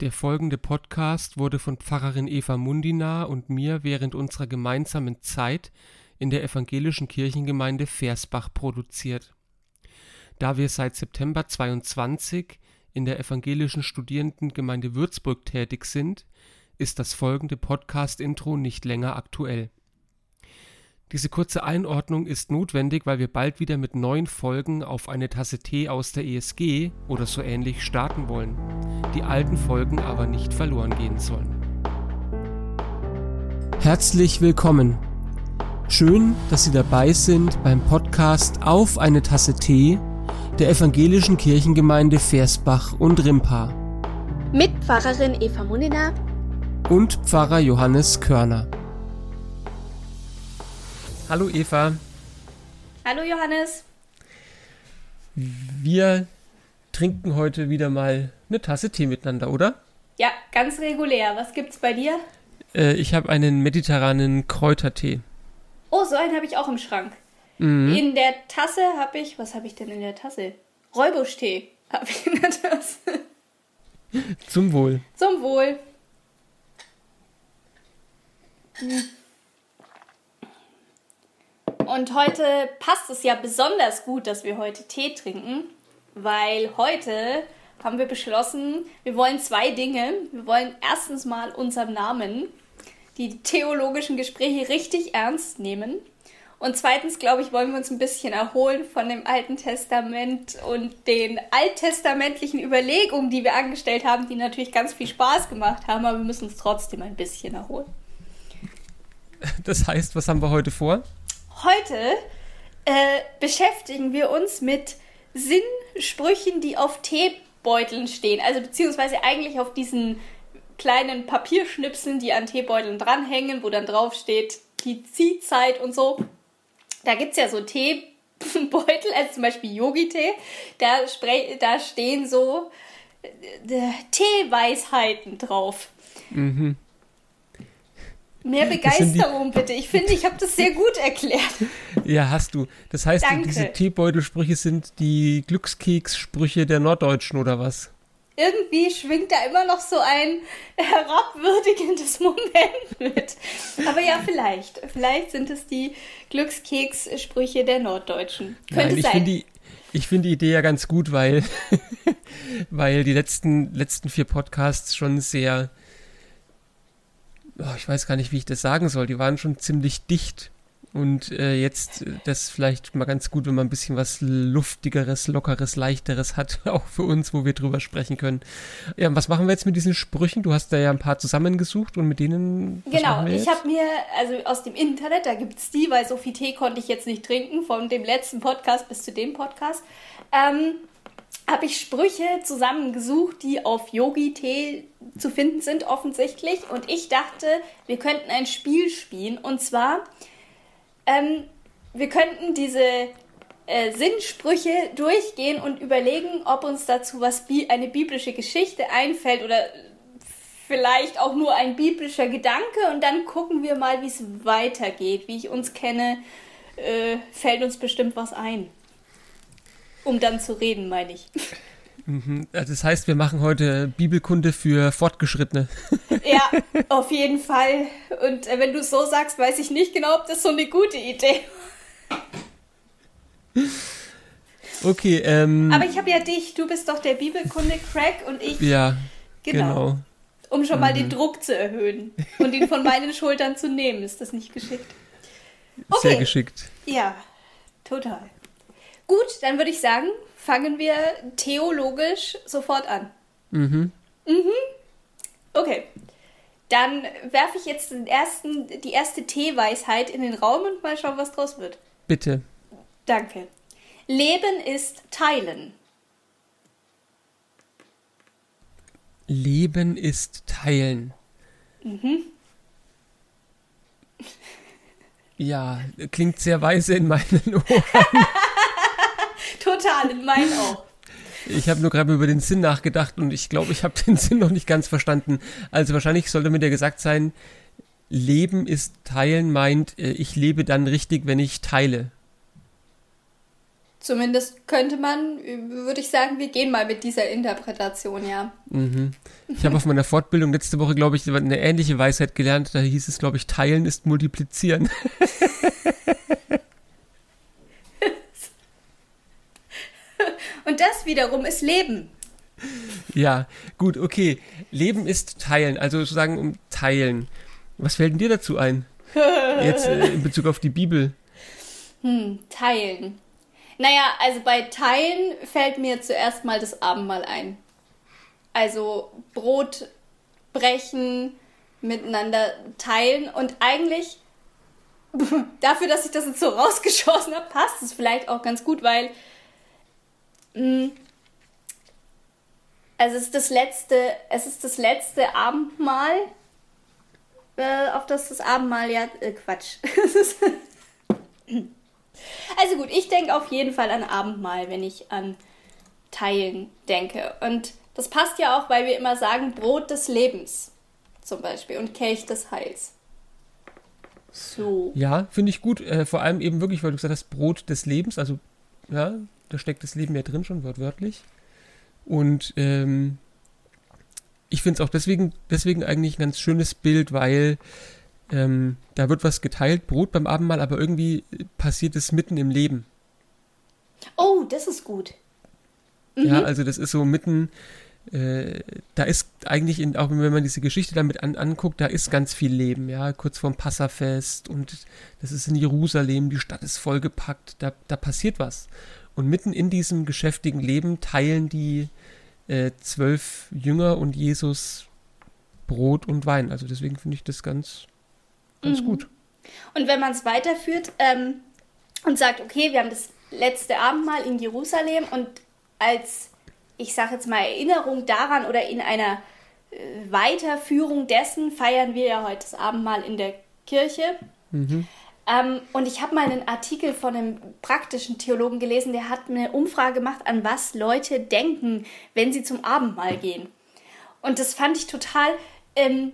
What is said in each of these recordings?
Der folgende Podcast wurde von Pfarrerin Eva Mundina und mir während unserer gemeinsamen Zeit in der evangelischen Kirchengemeinde Versbach produziert. Da wir seit September 22 in der evangelischen Studierendengemeinde Würzburg tätig sind, ist das folgende Podcast-Intro nicht länger aktuell. Diese kurze Einordnung ist notwendig, weil wir bald wieder mit neuen Folgen auf eine Tasse Tee aus der ESG oder so ähnlich starten wollen, die alten Folgen aber nicht verloren gehen sollen. Herzlich willkommen. Schön, dass Sie dabei sind beim Podcast Auf eine Tasse Tee der evangelischen Kirchengemeinde Versbach und Rimpa. Mit Pfarrerin Eva Munina und Pfarrer Johannes Körner. Hallo Eva. Hallo Johannes. Wir trinken heute wieder mal eine Tasse Tee miteinander, oder? Ja, ganz regulär. Was gibt's bei dir? Äh, ich habe einen mediterranen Kräutertee. Oh, so einen habe ich auch im Schrank. Mhm. In der Tasse habe ich, was habe ich denn in der Tasse? Räubusch-Tee habe ich in der Tasse. Zum Wohl. Zum Wohl. Hm. Und heute passt es ja besonders gut, dass wir heute Tee trinken, weil heute haben wir beschlossen, wir wollen zwei Dinge. Wir wollen erstens mal unseren Namen, die theologischen Gespräche richtig ernst nehmen. Und zweitens, glaube ich, wollen wir uns ein bisschen erholen von dem Alten Testament und den alttestamentlichen Überlegungen, die wir angestellt haben, die natürlich ganz viel Spaß gemacht haben, aber wir müssen uns trotzdem ein bisschen erholen. Das heißt, was haben wir heute vor? Heute äh, beschäftigen wir uns mit Sinnsprüchen, die auf Teebeuteln stehen. Also beziehungsweise eigentlich auf diesen kleinen Papierschnipseln, die an Teebeuteln dranhängen, wo dann drauf steht, die Ziehzeit und so. Da gibt es ja so Teebeutel, also zum Beispiel Yogi-Tee. Da, da stehen so äh, Teeweisheiten drauf. Mhm. Mehr Begeisterung bitte. Ich finde, ich habe das sehr gut erklärt. Ja, hast du. Das heißt, Danke. diese Teebeutelsprüche sind die Glückskekssprüche der Norddeutschen oder was? Irgendwie schwingt da immer noch so ein herabwürdigendes Moment mit. Aber ja, vielleicht. Vielleicht sind es die Glückskekssprüche der Norddeutschen. Könnte Nein, ich sein. Die, ich finde die Idee ja ganz gut, weil, weil die letzten, letzten vier Podcasts schon sehr oh, ich weiß gar nicht, wie ich das sagen soll, die waren schon ziemlich dicht. Und äh, jetzt äh, das vielleicht mal ganz gut, wenn man ein bisschen was Luftigeres, Lockeres, Leichteres hat, auch für uns, wo wir drüber sprechen können. Ja, was machen wir jetzt mit diesen Sprüchen? Du hast da ja ein paar zusammengesucht und mit denen. Genau, ich habe mir, also aus dem Internet, da gibt es die, weil so viel Tee konnte ich jetzt nicht trinken, von dem letzten Podcast bis zu dem Podcast. Ähm, habe ich Sprüche zusammengesucht, die auf Yogi-Tee zu finden sind, offensichtlich. Und ich dachte, wir könnten ein Spiel spielen. Und zwar, ähm, wir könnten diese äh, Sinnsprüche durchgehen und überlegen, ob uns dazu was bi eine biblische Geschichte einfällt oder vielleicht auch nur ein biblischer Gedanke. Und dann gucken wir mal, wie es weitergeht. Wie ich uns kenne, äh, fällt uns bestimmt was ein. Um dann zu reden, meine ich. Das heißt, wir machen heute Bibelkunde für Fortgeschrittene. Ja, auf jeden Fall. Und äh, wenn du es so sagst, weiß ich nicht genau, ob das so eine gute Idee Okay, ähm. Aber ich habe ja dich, du bist doch der Bibelkunde-Crack und ich. Ja, genau. genau. Um schon mal den Druck zu erhöhen und ihn von meinen Schultern zu nehmen. Ist das nicht geschickt? Sehr geschickt. Ja, total. Gut, dann würde ich sagen, fangen wir theologisch sofort an. Mhm. Mhm. Okay. Dann werfe ich jetzt den ersten, die erste Teeweisheit in den Raum und mal schauen, was draus wird. Bitte. Danke. Leben ist Teilen. Leben ist Teilen. Mhm. Ja, klingt sehr weise in meinen Ohren. Total, in meinen auch. Ich habe nur gerade über den Sinn nachgedacht und ich glaube, ich habe den Sinn noch nicht ganz verstanden. Also wahrscheinlich sollte mir der gesagt sein, Leben ist Teilen meint, äh, ich lebe dann richtig, wenn ich teile. Zumindest könnte man, würde ich sagen, wir gehen mal mit dieser Interpretation, ja. Mhm. Ich habe auf meiner Fortbildung letzte Woche, glaube ich, eine ähnliche Weisheit gelernt. Da hieß es, glaube ich, teilen ist multiplizieren. Und das wiederum ist Leben. Ja, gut, okay. Leben ist teilen, also sozusagen um teilen. Was fällt denn dir dazu ein? Jetzt äh, in Bezug auf die Bibel. Hm, teilen. Naja, also bei Teilen fällt mir zuerst mal das Abendmahl ein. Also Brot brechen, miteinander teilen und eigentlich dafür, dass ich das jetzt so rausgeschossen habe, passt es vielleicht auch ganz gut, weil also es ist das letzte, es ist das letzte Abendmahl, äh, auf das das Abendmahl ja äh, Quatsch. Also gut, ich denke auf jeden Fall an Abendmahl, wenn ich an Teilen denke. Und das passt ja auch, weil wir immer sagen Brot des Lebens zum Beispiel und Kelch des Heils. So. Ja, finde ich gut. Äh, vor allem eben wirklich, weil du gesagt hast, Brot des Lebens. Also, ja, da steckt das Leben ja drin schon, wortwörtlich. Und ähm, ich finde es auch deswegen, deswegen eigentlich ein ganz schönes Bild, weil ähm, da wird was geteilt, Brot beim Abendmahl, aber irgendwie passiert es mitten im Leben. Oh, das ist gut. Mhm. Ja, also das ist so mitten, äh, da ist eigentlich, in, auch wenn man diese Geschichte damit an, anguckt, da ist ganz viel Leben, ja, kurz vorm Passafest und das ist in Jerusalem, die Stadt ist vollgepackt, da, da passiert was. Und mitten in diesem geschäftigen Leben teilen die äh, zwölf Jünger und Jesus Brot und Wein. Also deswegen finde ich das ganz, ganz mhm. gut. Und wenn man es weiterführt ähm, und sagt, okay, wir haben das letzte Abendmahl in Jerusalem und als, ich sage jetzt mal, Erinnerung daran oder in einer äh, Weiterführung dessen feiern wir ja heute das Abendmahl in der Kirche. Mhm. Ähm, und ich habe mal einen Artikel von einem praktischen Theologen gelesen, der hat eine Umfrage gemacht, an was Leute denken, wenn sie zum Abendmahl gehen. Und das fand ich total ähm,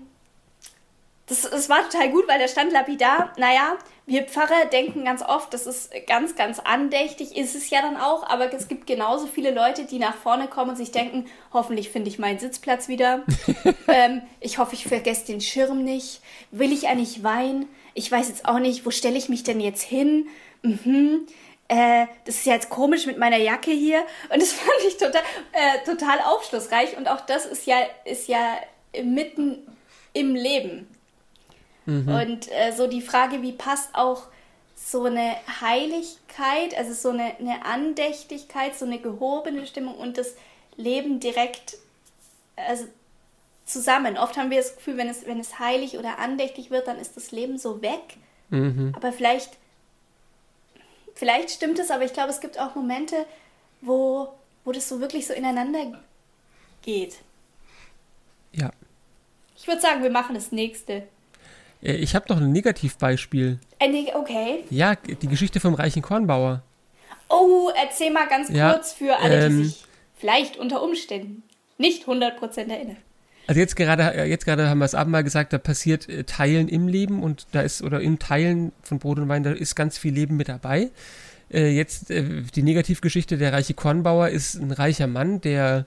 das, das war total gut, weil da stand lapidar, naja, wir Pfarrer denken ganz oft, das ist ganz, ganz andächtig, ist es ja dann auch, aber es gibt genauso viele Leute, die nach vorne kommen und sich denken, hoffentlich finde ich meinen Sitzplatz wieder. ähm, ich hoffe, ich vergesse den Schirm nicht. Will ich eigentlich Wein? Ich weiß jetzt auch nicht, wo stelle ich mich denn jetzt hin? Mhm. Äh, das ist ja jetzt komisch mit meiner Jacke hier. Und das fand ich total, äh, total aufschlussreich. Und auch das ist ja, ist ja mitten im Leben. Mhm. Und äh, so die Frage, wie passt auch so eine Heiligkeit, also so eine, eine Andächtigkeit, so eine gehobene Stimmung und das Leben direkt also zusammen. Oft haben wir das Gefühl, wenn es, wenn es heilig oder andächtig wird, dann ist das Leben so weg. Mhm. Aber vielleicht, vielleicht stimmt es, aber ich glaube, es gibt auch Momente, wo, wo das so wirklich so ineinander geht. Ja. Ich würde sagen, wir machen das nächste. Äh, ich habe noch ein Negativbeispiel. Ein okay. Ja, die Geschichte vom reichen Kornbauer. Oh, erzähl mal ganz ja, kurz für alle, ähm, die sich vielleicht unter Umständen nicht 100% erinnern. Also jetzt gerade, äh, jetzt gerade haben wir es Abendmahl gesagt, da passiert äh, Teilen im Leben und da ist, oder im Teilen von Brot und Wein, da ist ganz viel Leben mit dabei. Äh, jetzt äh, die Negativgeschichte, der reiche Kornbauer ist ein reicher Mann, der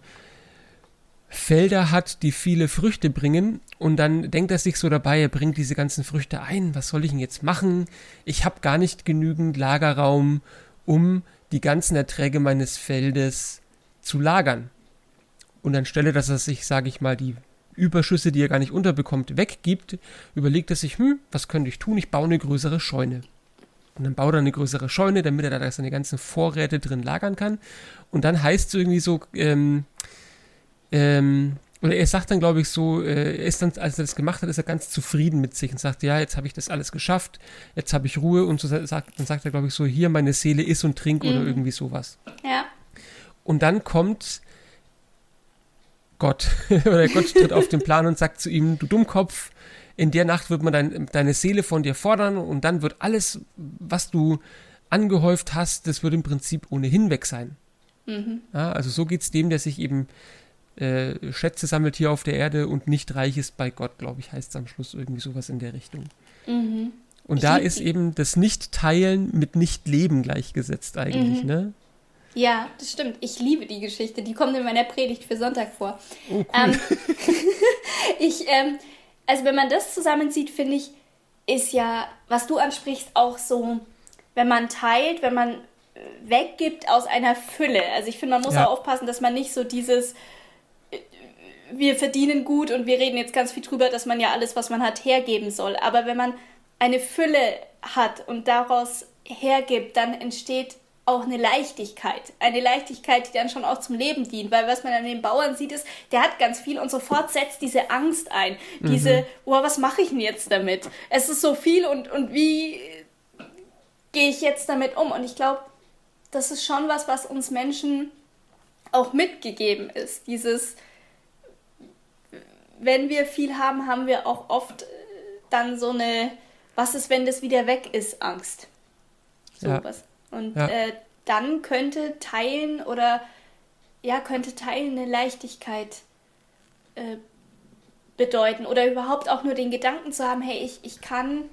Felder hat, die viele Früchte bringen und dann denkt er sich so dabei, er bringt diese ganzen Früchte ein, was soll ich denn jetzt machen? Ich habe gar nicht genügend Lagerraum, um die ganzen Erträge meines Feldes zu lagern. Und anstelle, dass er sich, sage ich mal, die Überschüsse, die er gar nicht unterbekommt, weggibt, überlegt er sich, hm, was könnte ich tun? Ich baue eine größere Scheune. Und dann baut er eine größere Scheune, damit er da seine ganzen Vorräte drin lagern kann. Und dann heißt es irgendwie so, ähm, ähm, oder er sagt dann, glaube ich, so, äh, er ist dann, als er das gemacht hat, ist er ganz zufrieden mit sich und sagt, ja, jetzt habe ich das alles geschafft, jetzt habe ich Ruhe und so sagt, dann sagt er, glaube ich, so, hier meine Seele iss und trink mhm. oder irgendwie sowas. Ja. Und dann kommt Gott, oder Gott tritt auf den Plan und sagt zu ihm, du Dummkopf, in der Nacht wird man dein, deine Seele von dir fordern und dann wird alles, was du angehäuft hast, das wird im Prinzip ohnehin weg sein. Mhm. Ja, also so geht es dem, der sich eben äh, Schätze sammelt hier auf der Erde und nicht reich ist bei Gott, glaube ich, heißt es am Schluss irgendwie sowas in der Richtung. Mhm. Und ich da ist eben das Nicht-Teilen mit Nicht-Leben gleichgesetzt eigentlich, mhm. ne? Ja, das stimmt. Ich liebe die Geschichte. Die kommt in meiner Predigt für Sonntag vor. Oh, cool. ähm, ich, ähm, also wenn man das zusammenzieht, finde ich, ist ja, was du ansprichst, auch so, wenn man teilt, wenn man weggibt aus einer Fülle. Also ich finde, man muss ja. auch aufpassen, dass man nicht so dieses äh, wir verdienen gut und wir reden jetzt ganz viel drüber, dass man ja alles, was man hat, hergeben soll. Aber wenn man eine Fülle hat und daraus hergibt, dann entsteht auch eine Leichtigkeit. Eine Leichtigkeit, die dann schon auch zum Leben dient. Weil was man an den Bauern sieht, ist, der hat ganz viel und sofort setzt diese Angst ein. Mhm. Diese, oh, was mache ich denn jetzt damit? Es ist so viel und, und wie gehe ich jetzt damit um? Und ich glaube, das ist schon was, was uns Menschen auch mitgegeben ist. Dieses, wenn wir viel haben, haben wir auch oft dann so eine, was ist, wenn das wieder weg ist, Angst. So ja. was. Und ja. äh, dann könnte Teilen oder ja, könnte Teilen eine Leichtigkeit äh, bedeuten. Oder überhaupt auch nur den Gedanken zu haben, hey, ich, ich kann,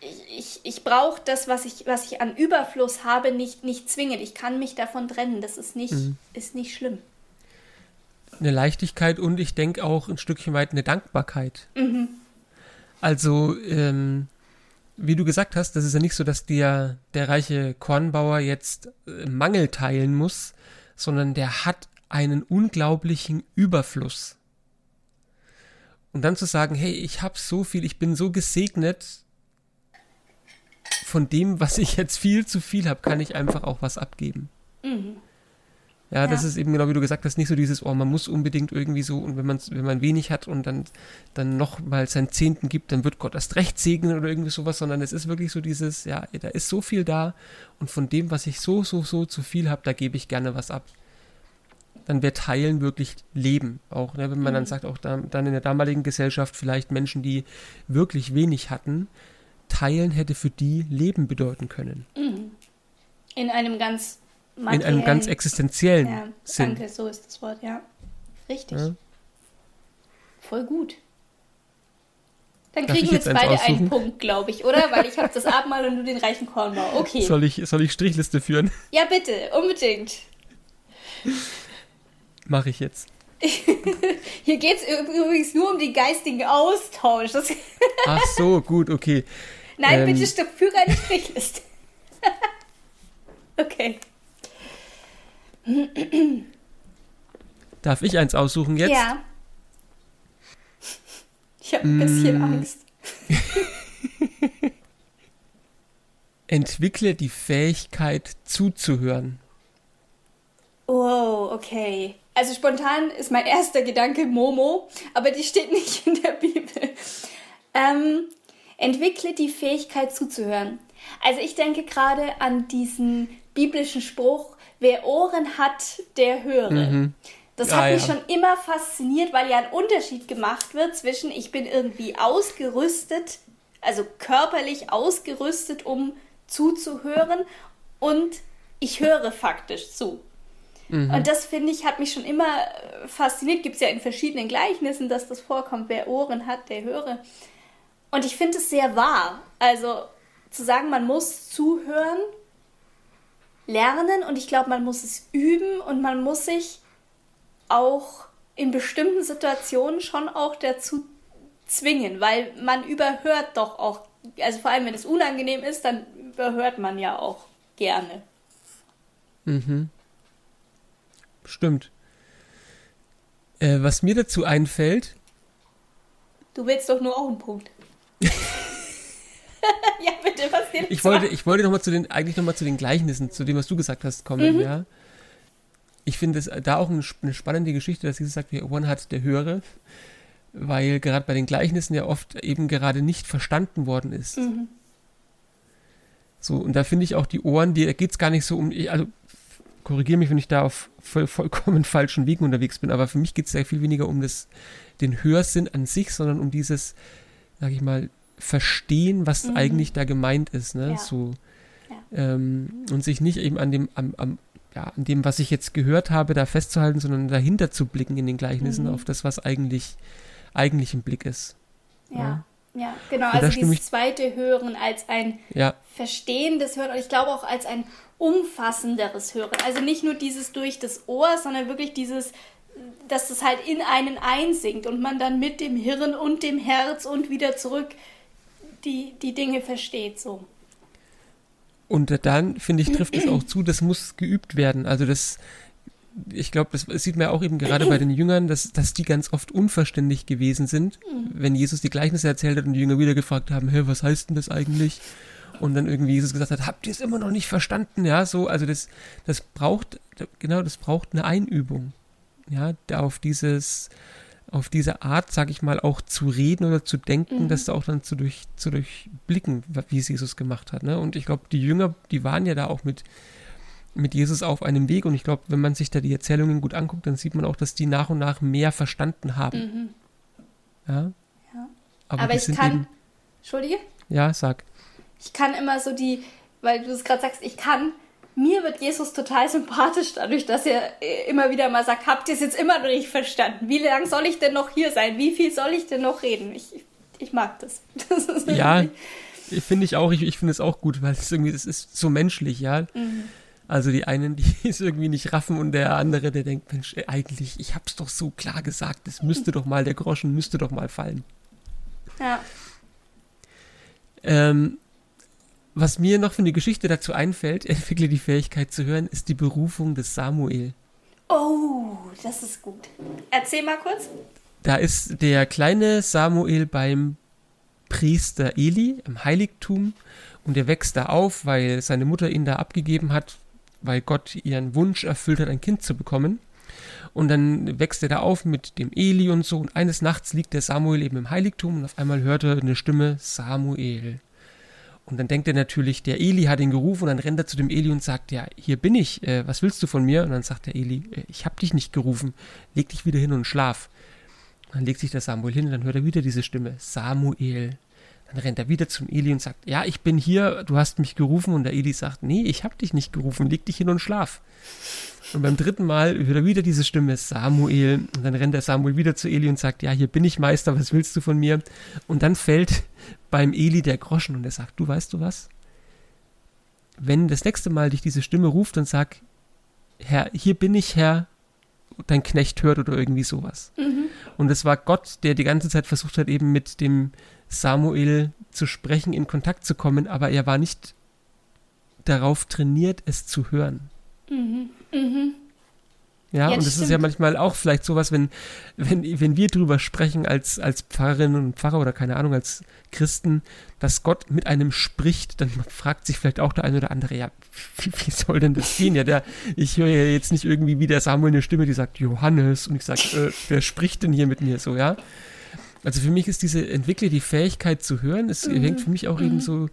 ich, ich, ich brauche das, was ich, was ich an Überfluss habe, nicht, nicht zwingend. Ich kann mich davon trennen. Das ist nicht, mhm. ist nicht schlimm. Eine Leichtigkeit und ich denke auch ein Stückchen weit eine Dankbarkeit. Mhm. Also, ähm, wie du gesagt hast, das ist ja nicht so, dass der, der reiche Kornbauer jetzt äh, Mangel teilen muss, sondern der hat einen unglaublichen Überfluss. Und dann zu sagen, hey, ich habe so viel, ich bin so gesegnet, von dem, was ich jetzt viel zu viel habe, kann ich einfach auch was abgeben. Mhm. Ja, das ist eben genau wie du gesagt hast, nicht so dieses, oh, man muss unbedingt irgendwie so und wenn man wenn man wenig hat und dann dann noch mal seinen Zehnten gibt, dann wird Gott erst recht segnen oder irgendwie sowas, sondern es ist wirklich so dieses, ja, da ist so viel da und von dem, was ich so so so zu viel habe, da gebe ich gerne was ab. Dann wäre Teilen wirklich Leben, auch ne, wenn man mhm. dann sagt, auch da, dann in der damaligen Gesellschaft vielleicht Menschen, die wirklich wenig hatten, Teilen hätte für die Leben bedeuten können. Mhm. In einem ganz in einem ganz existenziellen ja, Sinn. Danke, so ist das Wort, ja. Richtig. Ja. Voll gut. Dann kriegen wir jetzt beide aussuchen? einen Punkt, glaube ich, oder? Weil ich habe das Abendmahl und du den reichen Kornbau. Okay. Soll ich, soll ich Strichliste führen? Ja, bitte, unbedingt. Mache ich jetzt. Hier geht es übrigens nur um den geistigen Austausch. Das Ach so, gut, okay. Nein, ähm, bitte stopp, führe eine Strichliste. okay. Darf ich eins aussuchen jetzt? Ja. Ich habe ein bisschen mm. Angst. Entwickle die Fähigkeit zuzuhören. Oh, okay. Also spontan ist mein erster Gedanke Momo, aber die steht nicht in der Bibel. Ähm, entwickle die Fähigkeit zuzuhören. Also ich denke gerade an diesen biblischen Spruch, wer Ohren hat, der höre. Mhm. Das hat ah, mich ja. schon immer fasziniert, weil ja ein Unterschied gemacht wird zwischen ich bin irgendwie ausgerüstet, also körperlich ausgerüstet, um zuzuhören und ich höre faktisch zu. Mhm. Und das finde ich, hat mich schon immer äh, fasziniert. Gibt es ja in verschiedenen Gleichnissen, dass das vorkommt. Wer Ohren hat, der höre. Und ich finde es sehr wahr. Also zu sagen, man muss zuhören, lernen und ich glaube, man muss es üben und man muss sich auch in bestimmten Situationen schon auch dazu zwingen, weil man überhört doch auch, also vor allem wenn es unangenehm ist, dann überhört man ja auch gerne. Mhm. Stimmt. Äh, was mir dazu einfällt. Du willst doch nur auch einen Punkt. ja, bitte, was dir ich wollte, ich wollte noch mal zu den, eigentlich nochmal zu den Gleichnissen, zu dem, was du gesagt hast, kommen, mhm. ja. Ich finde es da auch eine, eine, spannende Geschichte, dass Jesus sagt, wer Ohren hat, der höre, weil gerade bei den Gleichnissen ja oft eben gerade nicht verstanden worden ist. Mhm. So, und da finde ich auch die Ohren, die, da geht es gar nicht so um, also korrigiere mich, wenn ich da auf voll, vollkommen falschen Wegen unterwegs bin, aber für mich geht es sehr viel weniger um das, den Hörsinn an sich, sondern um dieses, sag ich mal, Verstehen, was mhm. eigentlich da gemeint ist, ne? Ja. So, ja. Ähm, und sich nicht eben an dem, am, am, ja, an dem, was ich jetzt gehört habe, da festzuhalten, sondern dahinter zu blicken in den Gleichnissen mhm. auf das, was eigentlich, eigentlich im Blick ist. Ja. Ja, genau. Und also dieses zweite Hören als ein ja. verstehendes Hören und ich glaube auch als ein umfassenderes Hören. Also nicht nur dieses durch das Ohr, sondern wirklich dieses, dass es halt in einen einsinkt und man dann mit dem Hirn und dem Herz und wieder zurück die, die Dinge versteht so. Und dann, finde ich, trifft es auch zu, das muss geübt werden. Also das, ich glaube, das sieht man auch eben gerade bei den Jüngern, dass, dass die ganz oft unverständlich gewesen sind, mhm. wenn Jesus die Gleichnisse erzählt hat und die Jünger wieder gefragt haben, hä, was heißt denn das eigentlich? Und dann irgendwie Jesus gesagt hat, habt ihr es immer noch nicht verstanden? Ja, so, also das, das braucht, genau, das braucht eine Einübung. Ja, auf dieses, auf diese Art, sag ich mal, auch zu reden oder zu denken, mhm. das auch dann zu, durch, zu durchblicken, wie es Jesus gemacht hat. Ne? Und ich glaube, die Jünger, die waren ja da auch mit, mit Jesus auf einem Weg. Und ich glaube, wenn man sich da die Erzählungen gut anguckt, dann sieht man auch, dass die nach und nach mehr verstanden haben. Mhm. Ja? ja. Aber, Aber ich kann. Eben, Entschuldige? Ja, sag. Ich kann immer so die, weil du es gerade sagst, ich kann. Mir wird Jesus total sympathisch dadurch, dass er äh, immer wieder mal sagt, habt ihr es jetzt immer noch nicht verstanden? Wie lange soll ich denn noch hier sein? Wie viel soll ich denn noch reden? Ich, ich mag das. das ja, finde ich auch. Ich, ich finde es auch gut, weil es irgendwie, es ist so menschlich, ja. Mhm. Also die einen, die es irgendwie nicht raffen und der andere, der denkt, Mensch, eigentlich, ich hab's doch so klar gesagt, es müsste doch mal, der Groschen müsste doch mal fallen. Ja. Ähm, was mir noch für eine Geschichte dazu einfällt, entwickle die Fähigkeit zu hören, ist die Berufung des Samuel. Oh, das ist gut. Erzähl mal kurz. Da ist der kleine Samuel beim Priester Eli im Heiligtum und er wächst da auf, weil seine Mutter ihn da abgegeben hat, weil Gott ihren Wunsch erfüllt hat, ein Kind zu bekommen. Und dann wächst er da auf mit dem Eli und so. Und eines Nachts liegt der Samuel eben im Heiligtum und auf einmal hört er eine Stimme, Samuel. Und dann denkt er natürlich, der Eli hat ihn gerufen und dann rennt er zu dem Eli und sagt, ja, hier bin ich, äh, was willst du von mir? Und dann sagt der Eli, äh, ich hab dich nicht gerufen, leg dich wieder hin und schlaf. Dann legt sich der Samuel hin und dann hört er wieder diese Stimme, Samuel. Dann rennt er wieder zum Eli und sagt, ja, ich bin hier, du hast mich gerufen. Und der Eli sagt, nee, ich hab dich nicht gerufen, leg dich hin und schlaf. Und beim dritten Mal hört er wieder diese Stimme, Samuel. Und dann rennt der Samuel wieder zu Eli und sagt, ja, hier bin ich Meister, was willst du von mir? Und dann fällt beim Eli der Groschen und er sagt, du weißt du was? Wenn das nächste Mal dich diese Stimme ruft und sagt, Herr, hier bin ich, Herr, dein Knecht hört oder irgendwie sowas. Mhm. Und es war Gott, der die ganze Zeit versucht hat, eben mit dem Samuel zu sprechen, in Kontakt zu kommen, aber er war nicht darauf trainiert, es zu hören. Mhm. Mhm. Ja, ja und das stimmt. ist ja manchmal auch vielleicht sowas, wenn, wenn, wenn wir drüber sprechen als, als Pfarrerinnen und Pfarrer oder keine Ahnung, als Christen, dass Gott mit einem spricht, dann fragt sich vielleicht auch der eine oder andere, ja, wie, wie soll denn das gehen? Ja, der, ich höre ja jetzt nicht irgendwie wie der Samuel eine Stimme, die sagt, Johannes, und ich sage, äh, wer spricht denn hier mit mir so, ja? Also für mich ist diese, entwickle die Fähigkeit zu hören, es mhm. hängt für mich auch mhm. eben so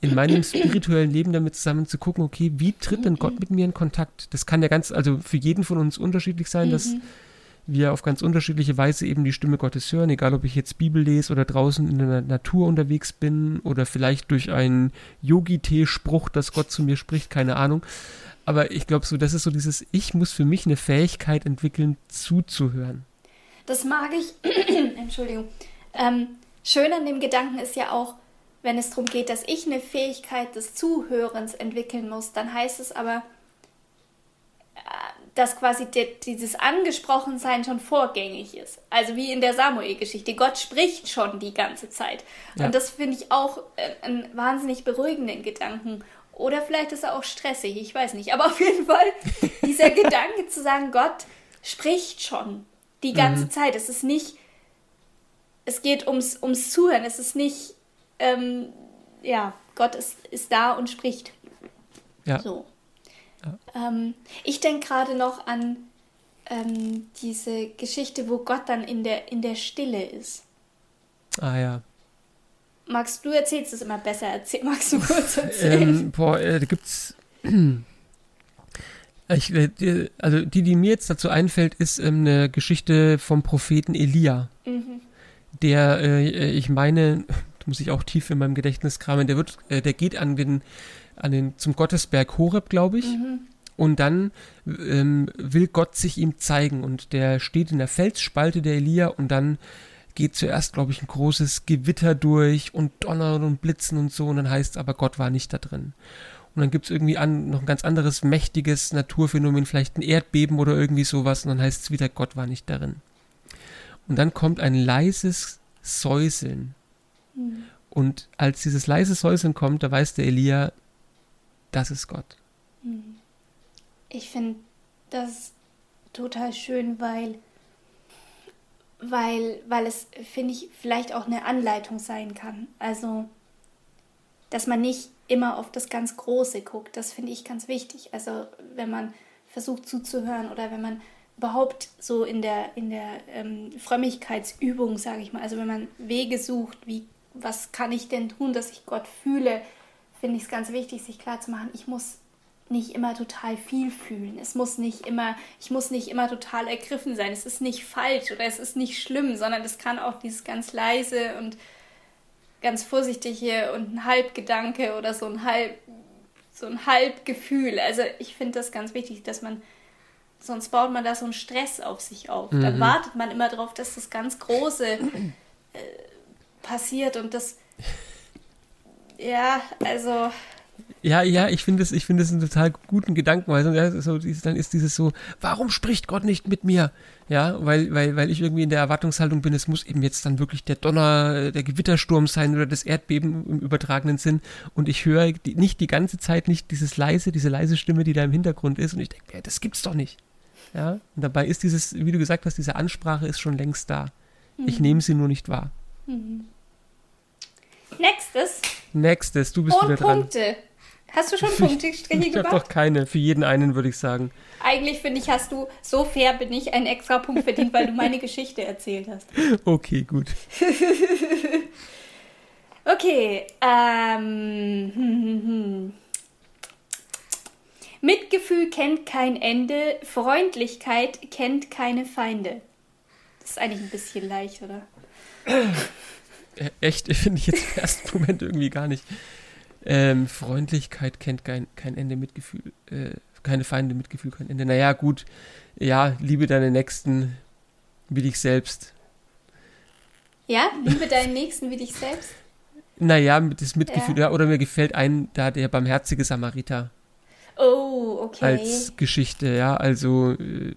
in meinem spirituellen Leben damit zusammen zu gucken, okay, wie tritt denn Gott mit mir in Kontakt? Das kann ja ganz, also für jeden von uns unterschiedlich sein, mhm. dass wir auf ganz unterschiedliche Weise eben die Stimme Gottes hören, egal ob ich jetzt Bibel lese oder draußen in der Natur unterwegs bin oder vielleicht durch einen Yogi-Tee-Spruch, dass Gott zu mir spricht, keine Ahnung. Aber ich glaube so, das ist so dieses, ich muss für mich eine Fähigkeit entwickeln, zuzuhören. Das mag ich, Entschuldigung. Ähm, schön an dem Gedanken ist ja auch, wenn es darum geht, dass ich eine Fähigkeit des Zuhörens entwickeln muss, dann heißt es aber, äh, dass quasi dieses Angesprochensein schon vorgängig ist. Also wie in der Samuel-Geschichte. Gott spricht schon die ganze Zeit. Ja. Und das finde ich auch äh, einen wahnsinnig beruhigenden Gedanken. Oder vielleicht ist er auch stressig, ich weiß nicht. Aber auf jeden Fall dieser Gedanke zu sagen, Gott spricht schon die ganze mhm. Zeit. Es ist nicht, es geht ums, ums Zuhören. Es ist nicht, ähm, ja, Gott ist, ist da und spricht. Ja. So. Ja. Ähm, ich denke gerade noch an ähm, diese Geschichte, wo Gott dann in der, in der Stille ist. Ah ja. Magst du erzählst es immer besser? Erzähl, magst du kurz erzählen? Ähm, boah, äh, da gibt's Ich, äh, also die, die mir jetzt dazu einfällt, ist ähm, eine Geschichte vom Propheten Elia. Mhm. Der, äh, ich meine, muss ich auch tief in meinem Gedächtnis kramen, der wird, äh, der geht an den, an den, zum Gottesberg Horeb, glaube ich. Mhm. Und dann ähm, will Gott sich ihm zeigen und der steht in der Felsspalte der Elia und dann geht zuerst, glaube ich, ein großes Gewitter durch und Donner und Blitzen und so und dann heißt es aber, Gott war nicht da drin. Und dann gibt es irgendwie an, noch ein ganz anderes mächtiges Naturphänomen, vielleicht ein Erdbeben oder irgendwie sowas und dann heißt es wieder, Gott war nicht darin. Und dann kommt ein leises Säuseln. Mhm. Und als dieses leise Säuseln kommt, da weiß der Elia, das ist Gott. Mhm. Ich finde das total schön, weil, weil, weil es, finde ich, vielleicht auch eine Anleitung sein kann. Also, dass man nicht immer auf das ganz Große guckt, das finde ich ganz wichtig. Also, wenn man versucht zuzuhören oder wenn man überhaupt so in der, in der ähm, Frömmigkeitsübung, sage ich mal, also wenn man Wege sucht, wie, was kann ich denn tun, dass ich Gott fühle, finde ich es ganz wichtig, sich klarzumachen, ich muss nicht immer total viel fühlen. Es muss nicht immer, ich muss nicht immer total ergriffen sein. Es ist nicht falsch oder es ist nicht schlimm, sondern es kann auch dieses ganz leise und ganz vorsichtige und ein Halbgedanke oder so ein Halb, so ein Halbgefühl. Also ich finde das ganz wichtig, dass man, sonst baut man da so einen Stress auf sich auf. Mhm. Dann wartet man immer darauf, dass das ganz Große äh, passiert und das, ja, also ja, ja, ich finde es, ich finde es einen total guten Gedanken, weil ja, so, dann ist dieses so, warum spricht Gott nicht mit mir? Ja, weil, weil, weil ich irgendwie in der Erwartungshaltung bin, es muss eben jetzt dann wirklich der Donner, der Gewittersturm sein oder das Erdbeben im übertragenen Sinn. Und ich höre die, nicht die ganze Zeit nicht dieses leise, diese leise Stimme, die da im Hintergrund ist. Und ich denke, das gibt's doch nicht. Ja, und dabei ist dieses, wie du gesagt hast, diese Ansprache ist schon längst da. Mhm. Ich nehme sie nur nicht wahr. Mhm. Nächstes. Nächstes, du bist Und wieder dran. Punkte. Hast du schon Punktestriche gemacht? Ich habe doch keine. Für jeden einen würde ich sagen. Eigentlich finde ich, hast du, so fair bin ich, einen extra Punkt verdient, weil du meine Geschichte erzählt hast. Okay, gut. okay. Ähm, hm, hm, hm. Mitgefühl kennt kein Ende, Freundlichkeit kennt keine Feinde. Das ist eigentlich ein bisschen leicht, oder? Echt, finde ich jetzt im ersten Moment irgendwie gar nicht. Ähm, Freundlichkeit kennt kein, kein Ende, Mitgefühl, äh, keine Feinde, Mitgefühl, kein Ende. Naja, gut, ja, liebe deine Nächsten wie dich selbst. Ja, liebe deinen Nächsten wie dich selbst? Naja, das Mitgefühl, ja. oder mir gefällt ein, da der barmherzige Samariter. Oh, okay. Als Geschichte, ja, also äh,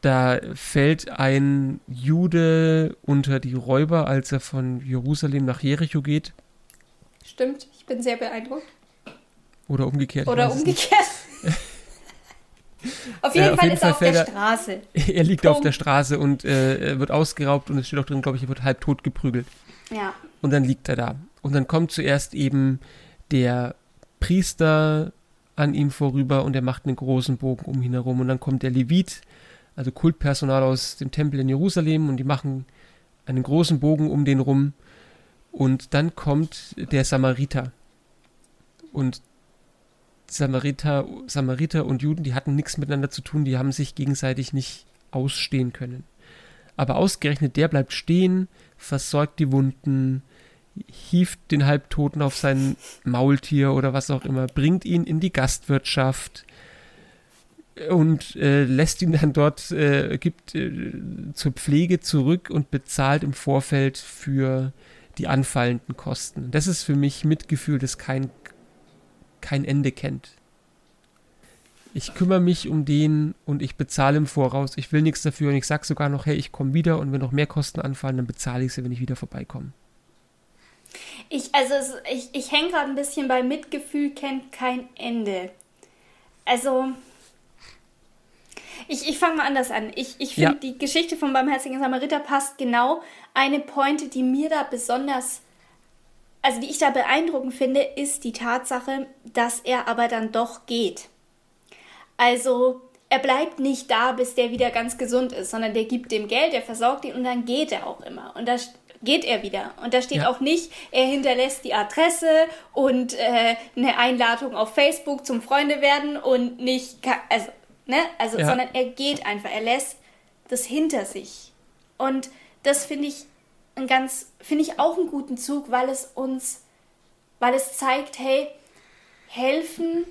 da fällt ein Jude unter die Räuber, als er von Jerusalem nach Jericho geht. Stimmt, ich bin sehr beeindruckt. Oder umgekehrt. Oder umgekehrt. auf jeden äh, Fall auf jeden ist er auf der er, Straße. Er liegt Punkt. auf der Straße und äh, wird ausgeraubt und es steht auch drin, glaube ich, er wird halb tot geprügelt. Ja. Und dann liegt er da. Und dann kommt zuerst eben der Priester an ihm vorüber und er macht einen großen Bogen um ihn herum. Und dann kommt der Levit, also Kultpersonal aus dem Tempel in Jerusalem, und die machen einen großen Bogen um den rum. Und dann kommt der Samariter. Und Samariter, Samariter und Juden, die hatten nichts miteinander zu tun, die haben sich gegenseitig nicht ausstehen können. Aber ausgerechnet der bleibt stehen, versorgt die Wunden, hieft den Halbtoten auf sein Maultier oder was auch immer, bringt ihn in die Gastwirtschaft und äh, lässt ihn dann dort, äh, gibt äh, zur Pflege zurück und bezahlt im Vorfeld für die anfallenden Kosten. Das ist für mich Mitgefühl, das kein, kein Ende kennt. Ich kümmere mich um den und ich bezahle im Voraus. Ich will nichts dafür und ich sage sogar noch, hey, ich komme wieder und wenn noch mehr Kosten anfallen, dann bezahle ich sie, wenn ich wieder vorbeikomme. Ich, also ich, ich hänge gerade ein bisschen bei Mitgefühl kennt kein Ende. Also, ich, ich fange mal anders an. Ich, ich finde, ja. die Geschichte vom barmherzigen Samariter passt genau. Eine Pointe, die mir da besonders, also die ich da beeindruckend finde, ist die Tatsache, dass er aber dann doch geht. Also, er bleibt nicht da, bis der wieder ganz gesund ist, sondern der gibt dem Geld, der versorgt ihn und dann geht er auch immer. Und da geht er wieder. Und da steht ja. auch nicht, er hinterlässt die Adresse und äh, eine Einladung auf Facebook zum Freunde werden und nicht, also Ne? Also, ja. sondern er geht einfach, er lässt das hinter sich. Und das finde ich ein ganz, finde ich auch einen guten Zug, weil es uns, weil es zeigt, hey, helfen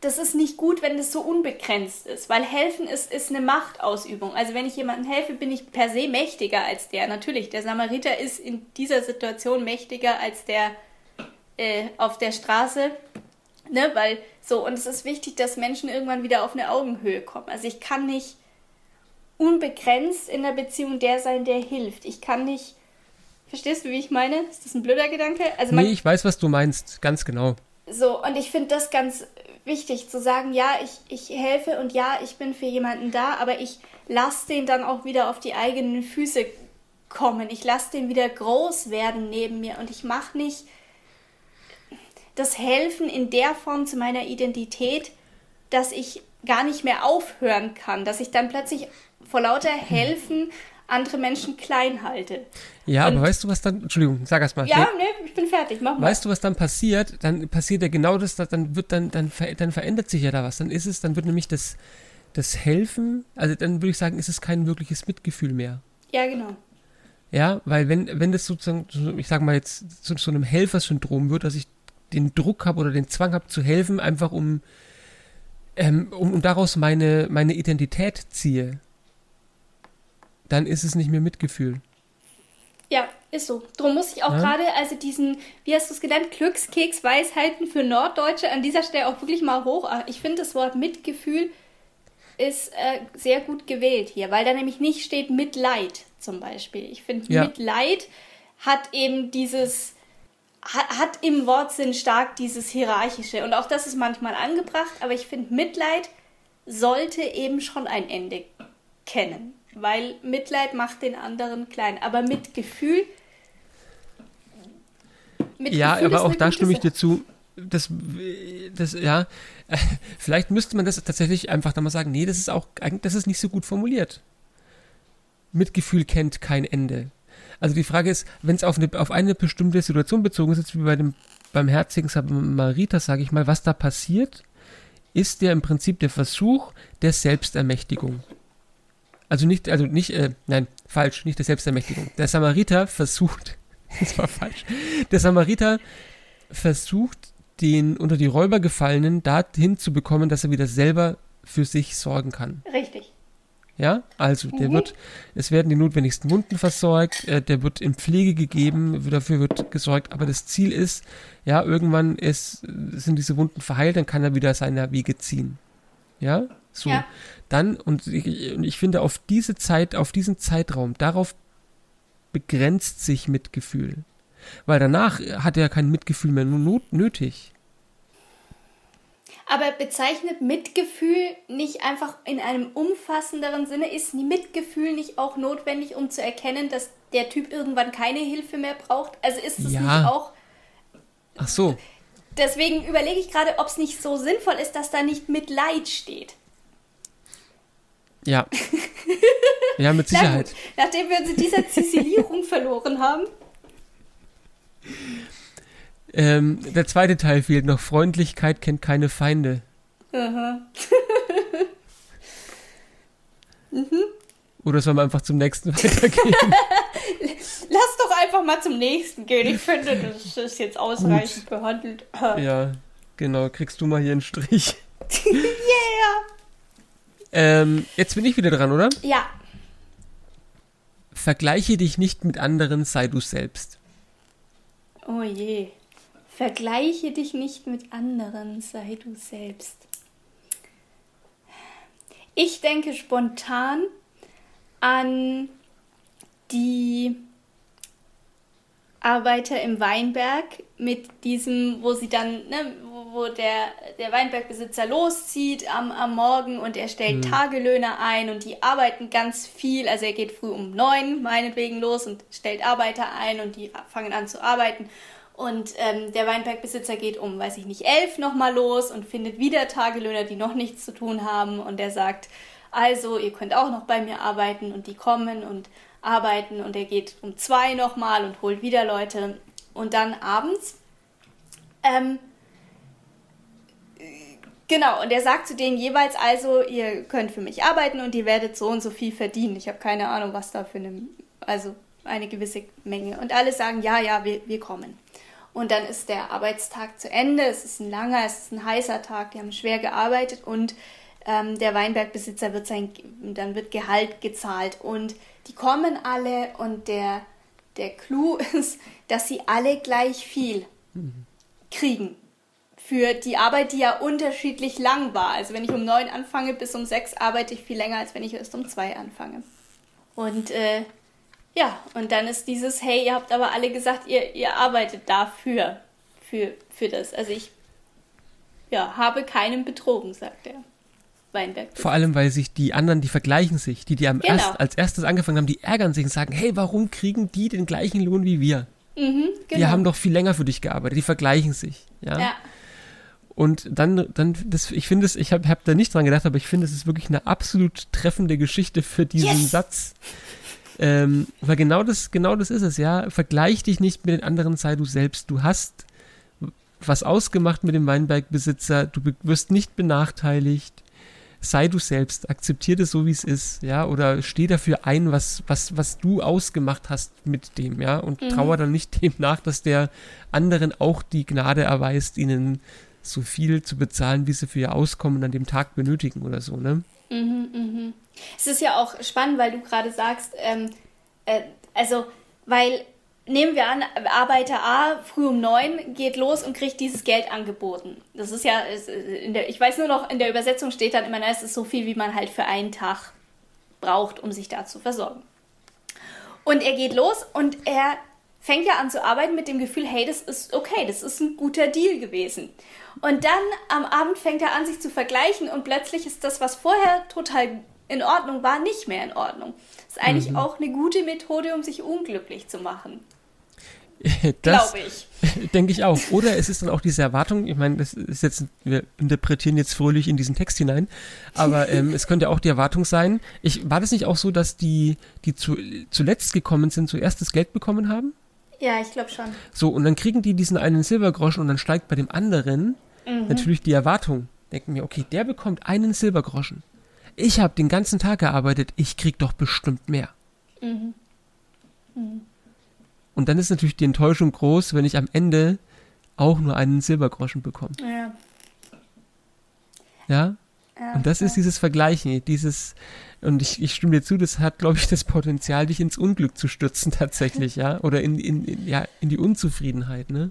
das ist nicht gut, wenn es so unbegrenzt ist, weil helfen ist, ist eine Machtausübung. Also wenn ich jemandem helfe, bin ich per se mächtiger als der. Natürlich, der Samariter ist in dieser Situation mächtiger als der äh, auf der Straße. Ne, weil so, und es ist wichtig, dass Menschen irgendwann wieder auf eine Augenhöhe kommen. Also ich kann nicht unbegrenzt in der Beziehung der sein, der hilft. Ich kann nicht. Verstehst du, wie ich meine? Ist das ein blöder Gedanke? Also man, nee, ich weiß, was du meinst, ganz genau. So, und ich finde das ganz wichtig zu sagen, ja, ich, ich helfe und ja, ich bin für jemanden da, aber ich lasse den dann auch wieder auf die eigenen Füße kommen. Ich lasse den wieder groß werden neben mir und ich mache nicht das Helfen in der Form zu meiner Identität, dass ich gar nicht mehr aufhören kann, dass ich dann plötzlich vor lauter Helfen andere Menschen klein halte. Ja, und aber weißt du, was dann, Entschuldigung, sag erst mal. Ja, nee, nee ich bin fertig, mach mal. Weißt du, was dann passiert? Dann passiert ja genau das, dann wird dann, dann, dann verändert sich ja da was. Dann ist es, dann wird nämlich das, das Helfen, also dann würde ich sagen, ist es kein wirkliches Mitgefühl mehr. Ja, genau. Ja, weil wenn, wenn das sozusagen, ich sag mal jetzt, zu so einem Helfersyndrom wird, dass ich den Druck habe oder den Zwang habe zu helfen, einfach um, ähm, um, um daraus meine, meine Identität ziehe, dann ist es nicht mehr Mitgefühl. Ja, ist so. Drum muss ich auch ja. gerade, also diesen, wie hast du es genannt, Glückskeks-Weisheiten für Norddeutsche an dieser Stelle auch wirklich mal hoch. Ich finde das Wort Mitgefühl ist äh, sehr gut gewählt hier, weil da nämlich nicht steht Mitleid zum Beispiel. Ich finde, ja. Mitleid hat eben dieses, hat, hat im Wortsinn stark dieses Hierarchische. Und auch das ist manchmal angebracht, aber ich finde, Mitleid sollte eben schon ein Ende kennen weil Mitleid macht den anderen klein. Aber mit Gefühl. Mit ja, Gefühl aber auch da stimme ich dir zu. Das, das, ja, vielleicht müsste man das tatsächlich einfach da mal sagen, nee, das ist auch, das ist nicht so gut formuliert. Mitgefühl kennt kein Ende. Also die Frage ist, wenn es auf eine, auf eine bestimmte Situation bezogen ist, wie bei dem barmherzigen Samariter, sage ich mal, was da passiert, ist ja im Prinzip der Versuch der Selbstermächtigung. Also nicht, also nicht, äh, nein, falsch, nicht der Selbstermächtigung. Der Samariter versucht, das war falsch. Der Samariter versucht, den unter die Räuber gefallenen dahin zu bekommen, dass er wieder selber für sich sorgen kann. Richtig. Ja, also der mhm. wird, es werden die notwendigsten Wunden versorgt, äh, der wird in Pflege gegeben, dafür wird gesorgt, aber das Ziel ist, ja, irgendwann ist, sind diese Wunden verheilt, dann kann er wieder seine Wege ziehen. Ja, so. Ja. Dann, und ich, ich finde, auf diese Zeit, auf diesen Zeitraum, darauf begrenzt sich Mitgefühl. Weil danach hat er kein Mitgefühl mehr not nötig. Aber bezeichnet Mitgefühl nicht einfach in einem umfassenderen Sinne? Ist Mitgefühl nicht auch notwendig, um zu erkennen, dass der Typ irgendwann keine Hilfe mehr braucht? Also ist es ja. nicht auch. Ach so. Deswegen überlege ich gerade, ob es nicht so sinnvoll ist, dass da nicht Mitleid steht. Ja. Ja, mit Sicherheit. Na nachdem wir uns in dieser Ziselierung verloren haben. Ähm, der zweite Teil fehlt noch. Freundlichkeit kennt keine Feinde. Aha. mhm. Oder sollen wir einfach zum nächsten weitergehen? Lass doch einfach mal zum nächsten gehen. Ich finde, das ist jetzt ausreichend Gut. behandelt. ja, genau. Kriegst du mal hier einen Strich. yeah! Ähm, jetzt bin ich wieder dran, oder? Ja. Vergleiche dich nicht mit anderen, sei du selbst. Oh je. Vergleiche dich nicht mit anderen, sei du selbst. Ich denke spontan an die Arbeiter im Weinberg mit diesem, wo sie dann, ne, wo der, der Weinbergbesitzer loszieht am, am Morgen und er stellt mhm. Tagelöhner ein und die arbeiten ganz viel. Also er geht früh um neun meinetwegen los und stellt Arbeiter ein und die fangen an zu arbeiten. Und ähm, der Weinbergbesitzer geht um, weiß ich nicht, elf nochmal los und findet wieder Tagelöhner, die noch nichts zu tun haben. Und er sagt, also ihr könnt auch noch bei mir arbeiten und die kommen und arbeiten und er geht um zwei nochmal und holt wieder Leute. Und dann abends, ähm, genau, und er sagt zu denen jeweils also, ihr könnt für mich arbeiten und ihr werdet so und so viel verdienen. Ich habe keine Ahnung, was da für eine, also eine gewisse Menge. Und alle sagen, ja, ja, wir, wir kommen. Und dann ist der Arbeitstag zu Ende. Es ist ein langer, es ist ein heißer Tag, die haben schwer gearbeitet und ähm, der Weinbergbesitzer wird sein, dann wird Gehalt gezahlt und die kommen alle und der, der Clou ist, dass sie alle gleich viel kriegen für die Arbeit, die ja unterschiedlich lang war. Also wenn ich um neun anfange bis um sechs arbeite ich viel länger, als wenn ich erst um zwei anfange. Und äh, ja, und dann ist dieses, hey, ihr habt aber alle gesagt, ihr, ihr arbeitet dafür, für, für das. Also ich ja, habe keinen betrogen, sagt er. Weinberg. Vor allem, weil sich die anderen, die vergleichen sich, die, die am genau. erst, als erstes angefangen haben, die ärgern sich und sagen, hey, warum kriegen die den gleichen Lohn wie wir? Mhm, genau. Die haben doch viel länger für dich gearbeitet, die vergleichen sich. Ja. ja. Und dann, dann das, ich finde es, ich habe hab da nicht dran gedacht, aber ich finde, es ist wirklich eine absolut treffende Geschichte für diesen yes! Satz. Ähm, weil genau das, genau das ist es, ja. Vergleich dich nicht mit den anderen, sei du selbst. Du hast was ausgemacht mit dem Weinbergbesitzer, du wirst nicht benachteiligt sei du selbst, akzeptier das so, wie es ist, ja, oder steh dafür ein, was, was, was du ausgemacht hast mit dem, ja, und mhm. trauer dann nicht dem nach, dass der anderen auch die Gnade erweist, ihnen so viel zu bezahlen, wie sie für ihr Auskommen an dem Tag benötigen oder so, ne? Mhm, mhm. Es ist ja auch spannend, weil du gerade sagst, ähm, äh, also, weil nehmen wir an, Arbeiter A früh um neun geht los und kriegt dieses Geld angeboten. Das ist ja, in der, ich weiß nur noch, in der Übersetzung steht dann immer, es ist so viel, wie man halt für einen Tag braucht, um sich da zu versorgen. Und er geht los und er fängt ja an zu arbeiten mit dem Gefühl, hey, das ist okay, das ist ein guter Deal gewesen. Und dann am Abend fängt er an, sich zu vergleichen und plötzlich ist das, was vorher total in Ordnung war, nicht mehr in Ordnung. Das ist eigentlich mhm. auch eine gute Methode, um sich unglücklich zu machen. Glaube ich. Denke ich auch. Oder es ist dann auch diese Erwartung, ich meine, das ist jetzt, wir interpretieren jetzt fröhlich in diesen Text hinein, aber ähm, es könnte auch die Erwartung sein, ich, war das nicht auch so, dass die, die zu, zuletzt gekommen sind, zuerst das Geld bekommen haben? Ja, ich glaube schon. So, und dann kriegen die diesen einen Silbergroschen und dann steigt bei dem anderen mhm. natürlich die Erwartung. Denken mir, okay, der bekommt einen Silbergroschen. Ich habe den ganzen Tag gearbeitet, ich krieg doch bestimmt mehr. Mhm. Mhm. Und dann ist natürlich die Enttäuschung groß, wenn ich am Ende auch nur einen Silbergroschen bekomme. Ja. Ja? ja und das ja. ist dieses Vergleichen, dieses, und ich, ich stimme dir zu, das hat, glaube ich, das Potenzial, dich ins Unglück zu stürzen tatsächlich, ja? Oder in, in, in, ja, in die Unzufriedenheit, ne?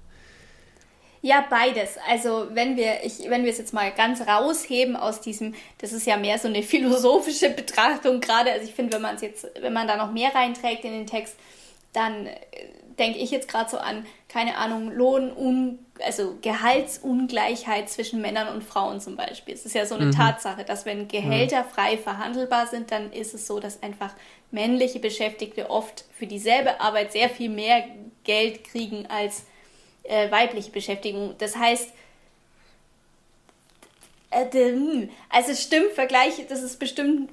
Ja, beides. Also wenn wir, ich, wenn wir es jetzt mal ganz rausheben aus diesem, das ist ja mehr so eine philosophische Betrachtung gerade. Also ich finde, wenn man es jetzt, wenn man da noch mehr reinträgt in den Text, dann äh, denke ich jetzt gerade so an, keine Ahnung, Lohn, also Gehaltsungleichheit zwischen Männern und Frauen zum Beispiel. Es ist ja so eine mhm. Tatsache, dass wenn Gehälter frei verhandelbar sind, dann ist es so, dass einfach männliche Beschäftigte oft für dieselbe Arbeit sehr viel mehr Geld kriegen als äh, weibliche Beschäftigung. Das heißt, äh, hm, also es stimmt, Vergleich, das ist bestimmt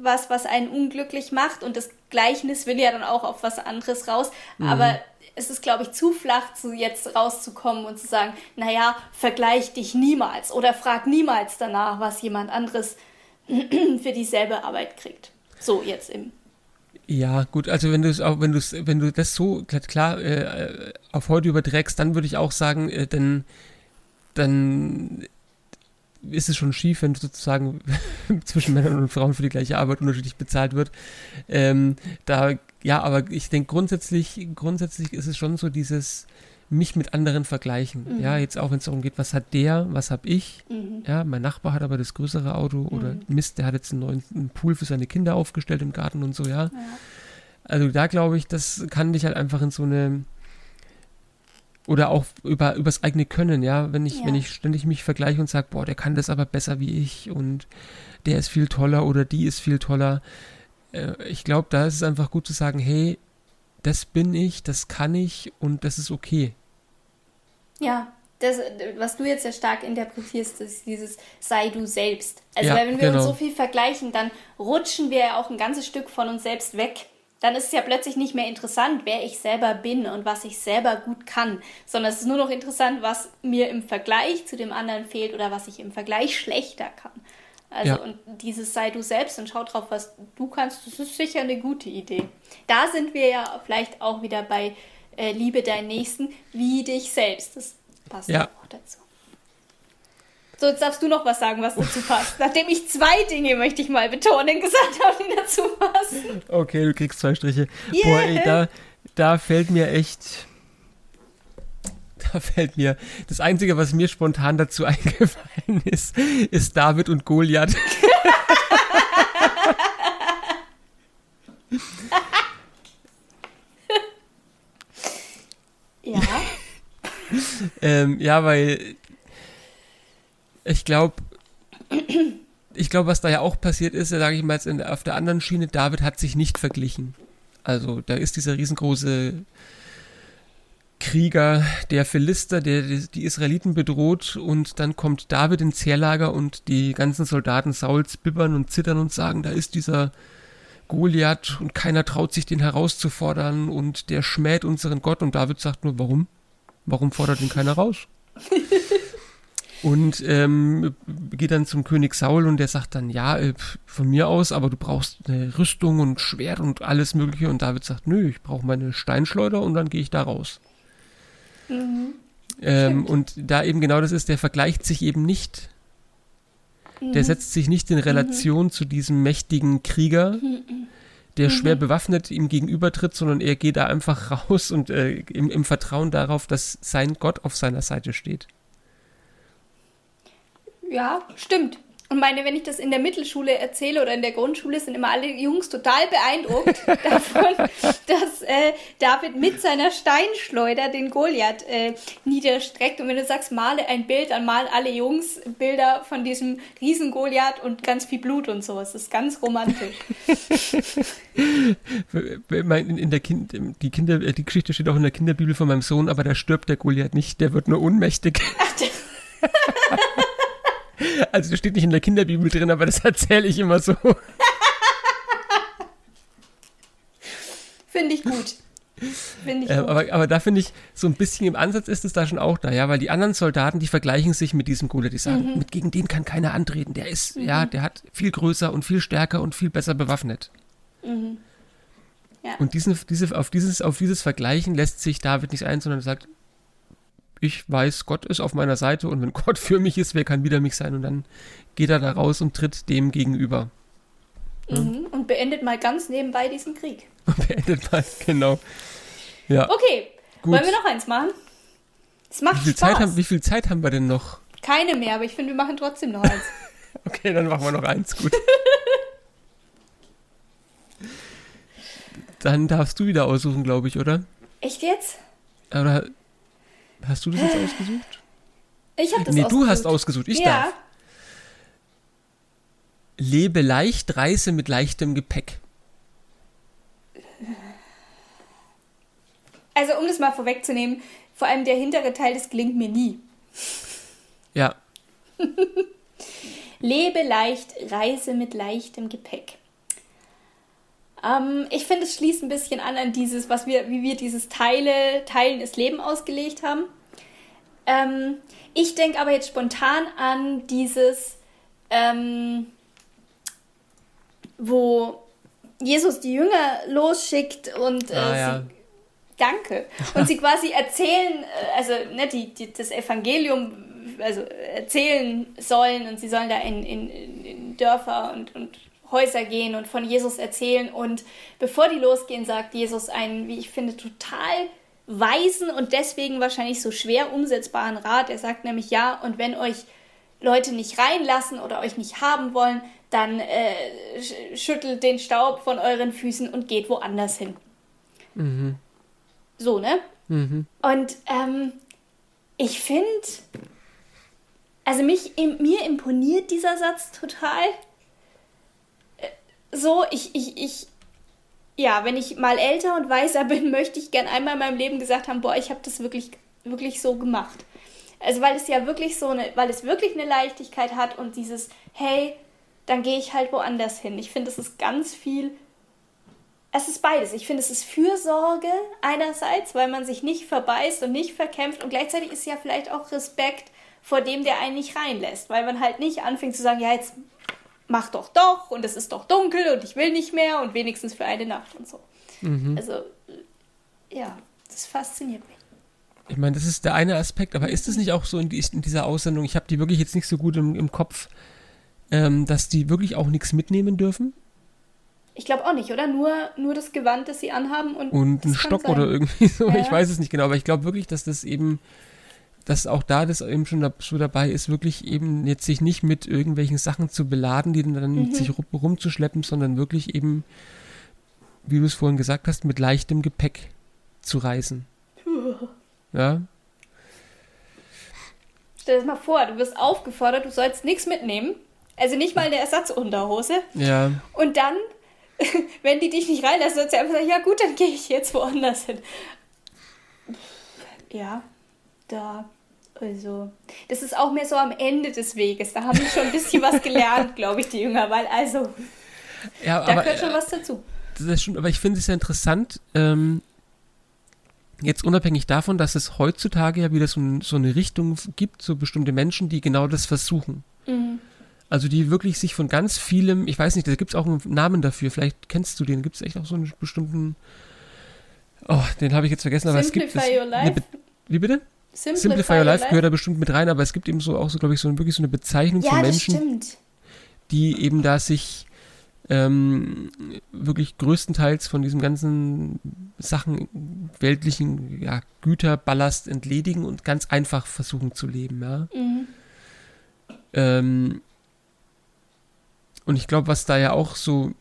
was, was einen unglücklich macht und das Gleichnis will ja dann auch auf was anderes raus. Mhm. Aber es ist, glaube ich, zu flach, zu jetzt rauszukommen und zu sagen, naja, vergleich dich niemals oder frag niemals danach, was jemand anderes für dieselbe Arbeit kriegt. So jetzt im. Ja, gut, also wenn du es auch, wenn du wenn du das so klar äh, auf heute überträgst, dann würde ich auch sagen, äh, dann, dann ist es schon schief, wenn sozusagen zwischen Männern und Frauen für die gleiche Arbeit unterschiedlich bezahlt wird. Ähm, da, ja, aber ich denke grundsätzlich, grundsätzlich ist es schon so dieses mich mit anderen vergleichen. Mhm. Ja, jetzt auch wenn es darum geht, was hat der, was habe ich. Mhm. Ja, mein Nachbar hat aber das größere Auto oder mhm. Mist, der hat jetzt einen neuen einen Pool für seine Kinder aufgestellt im Garten und so, ja. ja. Also da glaube ich, das kann dich halt einfach in so eine oder auch über übers eigene Können, ja, wenn ich ja. wenn ich ständig mich vergleiche und sage, boah, der kann das aber besser wie ich und der ist viel toller oder die ist viel toller. Äh, ich glaube, da ist es einfach gut zu sagen, hey, das bin ich, das kann ich und das ist okay. Ja, das, was du jetzt sehr stark interpretierst, ist dieses sei du selbst. Also ja, wenn wir genau. uns so viel vergleichen, dann rutschen wir ja auch ein ganzes Stück von uns selbst weg dann ist es ja plötzlich nicht mehr interessant, wer ich selber bin und was ich selber gut kann, sondern es ist nur noch interessant, was mir im Vergleich zu dem anderen fehlt oder was ich im Vergleich schlechter kann. Also ja. und dieses sei du selbst und schau drauf, was du kannst, das ist sicher eine gute Idee. Da sind wir ja vielleicht auch wieder bei äh, liebe deinen Nächsten wie dich selbst. Das passt ja. auch dazu. So, jetzt darfst du noch was sagen, was dazu passt. Nachdem ich zwei Dinge, möchte ich mal betonen, gesagt habe, die dazu passen. Okay, du kriegst zwei Striche. Yeah. Boah, ey, da, da fällt mir echt. Da fällt mir. Das Einzige, was mir spontan dazu eingefallen ist, ist David und Goliath. ja. ähm, ja, weil ich glaube, ich glaube, was da ja auch passiert ist, sage ich mal jetzt in, auf der anderen Schiene, David hat sich nicht verglichen. Also da ist dieser riesengroße Krieger, der Philister, der die Israeliten bedroht und dann kommt David ins Heerlager und die ganzen Soldaten Sauls bibbern und zittern und sagen, da ist dieser Goliath und keiner traut sich den herauszufordern und der schmäht unseren Gott und David sagt nur, warum? Warum fordert ihn keiner raus? und ähm, geht dann zum König Saul und der sagt dann, ja, äh, von mir aus, aber du brauchst eine Rüstung und Schwert und alles mögliche. Und David sagt, nö, ich brauche meine Steinschleuder und dann gehe ich da raus. Mhm. Ähm, und da eben genau das ist, der vergleicht sich eben nicht. Mhm. Der setzt sich nicht in Relation mhm. zu diesem mächtigen Krieger, mhm. der schwer mhm. bewaffnet ihm gegenübertritt, sondern er geht da einfach raus und äh, im, im Vertrauen darauf, dass sein Gott auf seiner Seite steht. Ja, stimmt. Und meine, wenn ich das in der Mittelschule erzähle oder in der Grundschule, sind immer alle Jungs total beeindruckt davon, dass äh, David mit seiner Steinschleuder den Goliath äh, niederstreckt. Und wenn du sagst, male ein Bild, dann malen alle Jungs Bilder von diesem riesen Goliath und ganz viel Blut und so. Es ist ganz romantisch. in der kind, die, Kinder, die Geschichte steht auch in der Kinderbibel von meinem Sohn, aber da stirbt der Goliath nicht, der wird nur ohnmächtig. Ach, also das steht nicht in der Kinderbibel drin, aber das erzähle ich immer so. Finde ich gut. Find ich äh, aber, aber da finde ich, so ein bisschen im Ansatz ist es da schon auch da, ja, weil die anderen Soldaten, die vergleichen sich mit diesem Goliath, die sagen, mhm. mit, gegen den kann keiner antreten, der ist, mhm. ja, der hat viel größer und viel stärker und viel besser bewaffnet. Mhm. Ja. Und diesen, diese, auf, dieses, auf dieses Vergleichen lässt sich David nicht ein, sondern sagt, ich weiß, Gott ist auf meiner Seite und wenn Gott für mich ist, wer kann wieder mich sein? Und dann geht er da raus und tritt dem gegenüber. Mhm, und beendet mal ganz nebenbei diesen Krieg. Und beendet mal, genau. Ja. Okay, Gut. wollen wir noch eins machen? Es macht wie viel Spaß. Zeit haben, wie viel Zeit haben wir denn noch? Keine mehr, aber ich finde, wir machen trotzdem noch eins. okay, dann machen wir noch eins, gut. dann darfst du wieder aussuchen, glaube ich, oder? Echt jetzt? Oder Hast du das jetzt ausgesucht? Ich habe das nee, ausgesucht. Nee, du hast ausgesucht. Ich ja. darf. Lebe leicht, reise mit leichtem Gepäck. Also, um das mal vorwegzunehmen, vor allem der hintere Teil, das gelingt mir nie. Ja. Lebe leicht, reise mit leichtem Gepäck. Ähm, ich finde, es schließt ein bisschen an an dieses, was wir, wie wir dieses Teile, Teilen des Lebens ausgelegt haben. Ähm, ich denke aber jetzt spontan an dieses, ähm, wo Jesus die Jünger losschickt und äh, ah, ja. sie, danke und sie quasi erzählen, äh, also ne, die, die, das Evangelium also erzählen sollen und sie sollen da in, in, in Dörfer und, und Häuser gehen und von Jesus erzählen. Und bevor die losgehen, sagt Jesus einen, wie ich finde, total weisen und deswegen wahrscheinlich so schwer umsetzbaren Rat. Er sagt nämlich ja, und wenn euch Leute nicht reinlassen oder euch nicht haben wollen, dann äh, schüttelt den Staub von euren Füßen und geht woanders hin. Mhm. So, ne? Mhm. Und ähm, ich finde, also mich, mir imponiert dieser Satz total so, ich, ich, ich, ja, wenn ich mal älter und weiser bin, möchte ich gern einmal in meinem Leben gesagt haben, boah, ich habe das wirklich, wirklich so gemacht. Also weil es ja wirklich so eine, weil es wirklich eine Leichtigkeit hat und dieses, hey, dann gehe ich halt woanders hin. Ich finde, es ist ganz viel, es ist beides. Ich finde, es ist Fürsorge einerseits, weil man sich nicht verbeißt und nicht verkämpft und gleichzeitig ist ja vielleicht auch Respekt vor dem, der einen nicht reinlässt, weil man halt nicht anfängt zu sagen, ja, jetzt mach doch doch und es ist doch dunkel und ich will nicht mehr und wenigstens für eine Nacht und so. Mhm. Also, ja, Das fasziniert mich. Ich meine, das ist der eine Aspekt, aber ist es nicht auch so in, die, in dieser Aussendung, ich habe die wirklich jetzt nicht so gut im, im Kopf, ähm, dass die wirklich auch nichts mitnehmen dürfen? Ich glaube auch nicht, oder? Nur, nur das Gewand, das sie anhaben und. Und ein Stock sein. oder irgendwie so. Ja. Ich weiß es nicht genau, aber ich glaube wirklich, dass das eben, dass auch da das eben schon so dabei ist, wirklich eben jetzt sich nicht mit irgendwelchen Sachen zu beladen, die dann mhm. sich rumzuschleppen, sondern wirklich eben, wie du es vorhin gesagt hast, mit leichtem Gepäck zu reisen. Ja. Stell dir das mal vor, du wirst aufgefordert, du sollst nichts mitnehmen. Also nicht mal eine Ersatzunterhose. Ja. Und dann, wenn die dich nicht reinlassen, sollst du einfach sagen, ja gut, dann gehe ich jetzt woanders hin. Ja, da. Also, das ist auch mehr so am Ende des Weges. Da haben die schon ein bisschen was gelernt, glaube ich, die Jünger, weil also, ja, da gehört schon was dazu. Das ist schon, aber ich finde es ja interessant, ähm, Jetzt unabhängig davon, dass es heutzutage ja wieder so, so eine Richtung gibt, so bestimmte Menschen, die genau das versuchen. Mhm. Also die wirklich sich von ganz vielem, ich weiß nicht, da gibt es auch einen Namen dafür, vielleicht kennst du den, gibt es echt auch so einen bestimmten, oh, den habe ich jetzt vergessen, aber Simplify es gibt... Your Life. Eine, wie bitte? Simplify, Simplify Your Life gehört da bestimmt mit rein, aber es gibt eben so auch so, glaube ich, so wirklich so eine Bezeichnung ja, für Menschen, stimmt. die eben da sich ähm, wirklich größtenteils von diesem ganzen Sachen, weltlichen ja, Güterballast entledigen und ganz einfach versuchen zu leben. Ja? Mhm. Ähm, und ich glaube, was da ja auch so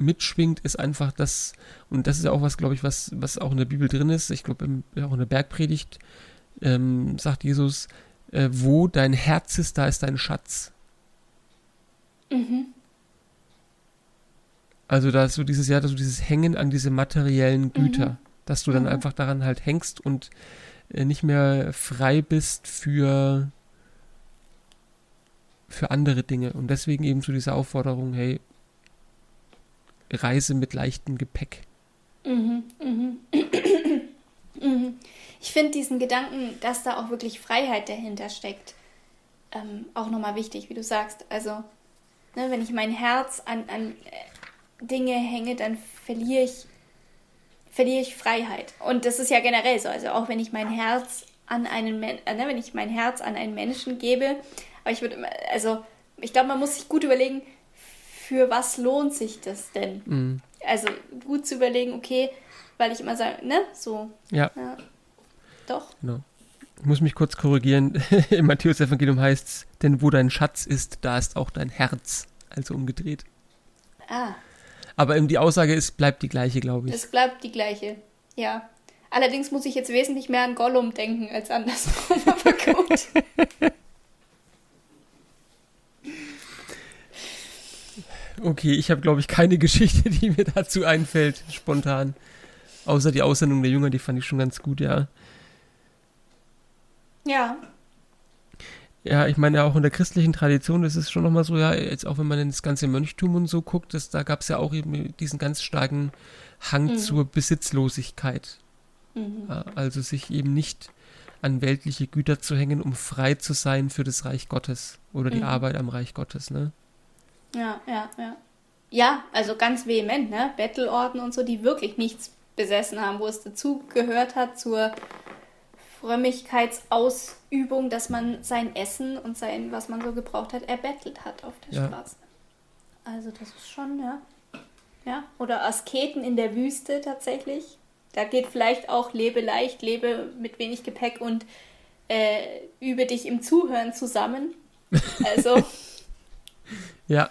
mitschwingt, ist einfach das, und das ist ja auch was, glaube ich, was, was auch in der Bibel drin ist, ich glaube, auch in der Bergpredigt ähm, sagt Jesus, äh, wo dein Herz ist, da ist dein Schatz. Mhm. Also da ist so dieses Jahr, so dieses Hängen an diese materiellen Güter, mhm. dass du dann mhm. einfach daran halt hängst und äh, nicht mehr frei bist für für andere Dinge und deswegen eben zu dieser Aufforderung, hey, Reise mit leichtem Gepäck. Mhm, mhm. mhm. Ich finde diesen Gedanken, dass da auch wirklich Freiheit dahinter steckt, ähm, auch nochmal wichtig, wie du sagst. Also, ne, wenn ich mein Herz an, an Dinge hänge, dann verliere ich, verliere ich Freiheit. Und das ist ja generell so. Also auch wenn ich mein Herz an einen Men äh, ne, wenn ich mein Herz an einen Menschen gebe, aber ich würde also ich glaube, man muss sich gut überlegen, für was lohnt sich das denn? Mhm. Also gut zu überlegen, okay, weil ich immer sage, ne, so. Ja. ja. Doch. Genau. Ich muss mich kurz korrigieren. Im Matthäus-Evangelium heißt es, denn wo dein Schatz ist, da ist auch dein Herz. Also umgedreht. Ah, aber die Aussage ist, bleibt die gleiche, glaube ich. Es bleibt die gleiche, ja. Allerdings muss ich jetzt wesentlich mehr an Gollum denken als andersrum, aber gut. Okay, ich habe, glaube ich, keine Geschichte, die mir dazu einfällt, spontan. Außer die Aussendung der Jünger, die fand ich schon ganz gut, ja. Ja, ja, ich meine, auch in der christlichen Tradition ist es schon nochmal so, ja, jetzt auch wenn man ins ganze Mönchtum und so guckt, das, da gab es ja auch eben diesen ganz starken Hang mhm. zur Besitzlosigkeit. Mhm. Ja, also sich eben nicht an weltliche Güter zu hängen, um frei zu sein für das Reich Gottes oder die mhm. Arbeit am Reich Gottes, ne? Ja, ja, ja. Ja, also ganz vehement, ne? Bettelorden und so, die wirklich nichts besessen haben, wo es dazu gehört hat zur Frömmigkeitsausübung, dass man sein Essen und sein, was man so gebraucht hat, erbettelt hat auf der ja. Straße. Also das ist schon, ja. Ja, oder Asketen in der Wüste tatsächlich. Da geht vielleicht auch lebe leicht, lebe mit wenig Gepäck und äh, übe dich im Zuhören zusammen. Also. Ja.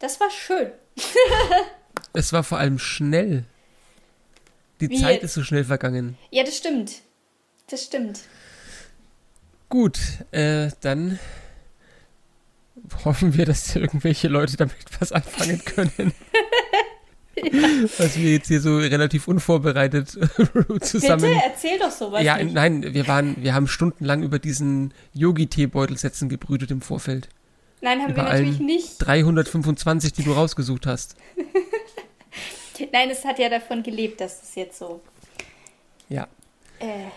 Das war schön. es war vor allem schnell. Die Wie Zeit jetzt? ist so schnell vergangen. Ja, das stimmt. Das stimmt. Gut, äh, dann hoffen wir, dass irgendwelche Leute damit was anfangen können. ja. Was wir jetzt hier so relativ unvorbereitet zusammen. Bitte erzähl doch sowas. Ja, nicht. nein, wir waren, wir haben stundenlang über diesen Yogi-Tee-Beutelsätzen gebrütet im Vorfeld. Nein, haben über wir natürlich nicht. 325, die du rausgesucht hast. Nein, es hat ja davon gelebt, dass es jetzt so. Ja. Äh,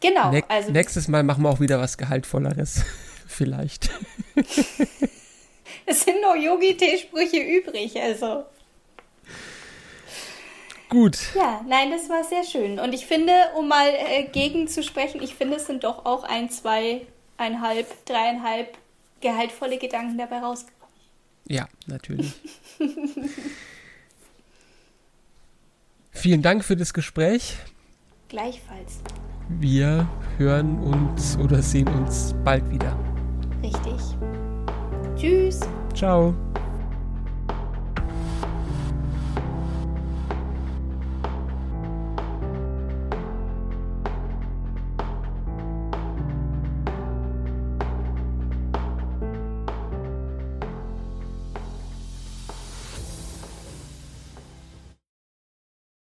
genau. Ne also, nächstes Mal machen wir auch wieder was Gehaltvolleres. Vielleicht. es sind nur Yogi-Tee-Sprüche übrig, also. Gut. Ja, nein, das war sehr schön. Und ich finde, um mal äh, gegen zu sprechen, ich finde, es sind doch auch ein, zwei, einhalb, dreieinhalb gehaltvolle Gedanken dabei rausgekommen. Ja, natürlich. Vielen Dank für das Gespräch. Gleichfalls. Wir hören uns oder sehen uns bald wieder. Richtig. Tschüss. Ciao.